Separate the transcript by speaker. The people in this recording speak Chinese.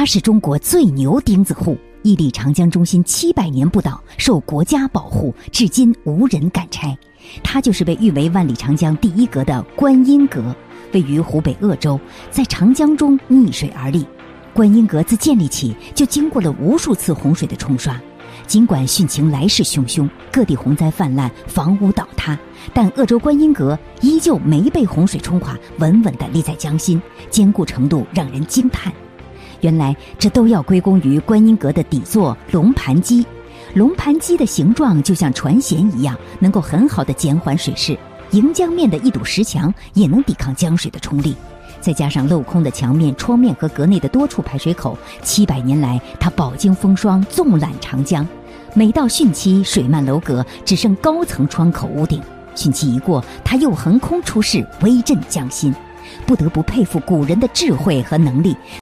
Speaker 1: 它是中国最牛钉子户，屹立长江中心七百年不倒，受国家保护，至今无人敢拆。它就是被誉为万里长江第一阁的观音阁，位于湖北鄂州，在长江中逆水而立。观音阁自建立起就经过了无数次洪水的冲刷，尽管汛情来势汹汹，各地洪灾泛滥，房屋倒塌，但鄂州观音阁依旧没被洪水冲垮，稳稳地立在江心，坚固程度让人惊叹。原来这都要归功于观音阁的底座龙盘基。龙盘基的形状就像船舷一样，能够很好的减缓水势。迎江面的一堵石墙也能抵抗江水的冲力。再加上镂空的墙面、窗面和阁内的多处排水口，七百年来它饱经风霜，纵览长江。每到汛期，水漫楼阁，只剩高层窗口屋顶。汛期一过，它又横空出世，威震江心。不得不佩服古人的智慧和能力。